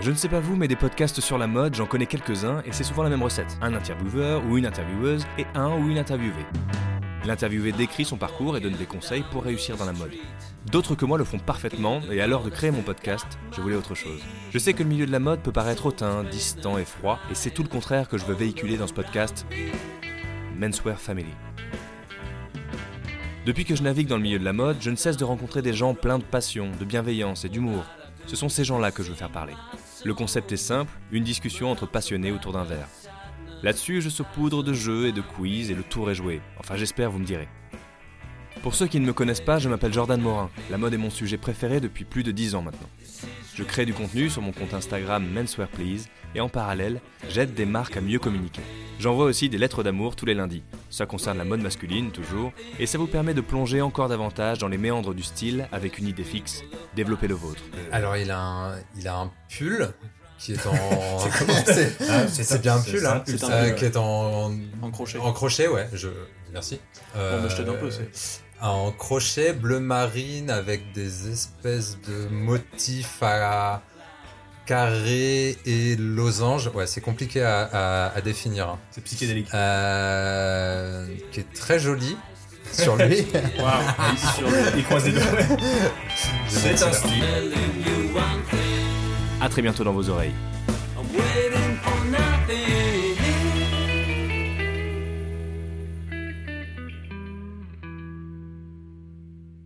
Je ne sais pas vous, mais des podcasts sur la mode, j'en connais quelques-uns et c'est souvent la même recette. Un intervieweur ou une intervieweuse et un ou une interviewée. L'interviewé décrit son parcours et donne des conseils pour réussir dans la mode. D'autres que moi le font parfaitement et à l'heure de créer mon podcast, je voulais autre chose. Je sais que le milieu de la mode peut paraître hautain, distant et froid et c'est tout le contraire que je veux véhiculer dans ce podcast Menswear Family. Depuis que je navigue dans le milieu de la mode, je ne cesse de rencontrer des gens pleins de passion, de bienveillance et d'humour. Ce sont ces gens-là que je veux faire parler. Le concept est simple, une discussion entre passionnés autour d'un verre. Là-dessus, je saupoudre de jeux et de quiz et le tour est joué. Enfin, j'espère, vous me direz. Pour ceux qui ne me connaissent pas, je m'appelle Jordan Morin. La mode est mon sujet préféré depuis plus de 10 ans maintenant. Je crée du contenu sur mon compte Instagram Menswear Please et en parallèle, j'aide des marques à mieux communiquer. J'envoie aussi des lettres d'amour tous les lundis. Ça concerne la mode masculine toujours et ça vous permet de plonger encore davantage dans les méandres du style avec une idée fixe, développer le vôtre. Alors il a un, il a un pull qui est en c'est Ah, c'est bien un pull, hein, c'est un euh, pull, qui est en En crochet. en crochet ouais je merci Bon, bah, je un peu, Euh, en crochet bleu marine avec des espèces de motifs à carré et losange ouais c'est compliqué à, à- à définir hein. C'est psychédélique. Euh, qui est très joli sur lui Il croise les doigts. C'est un style. À très bientôt dans vos oreilles.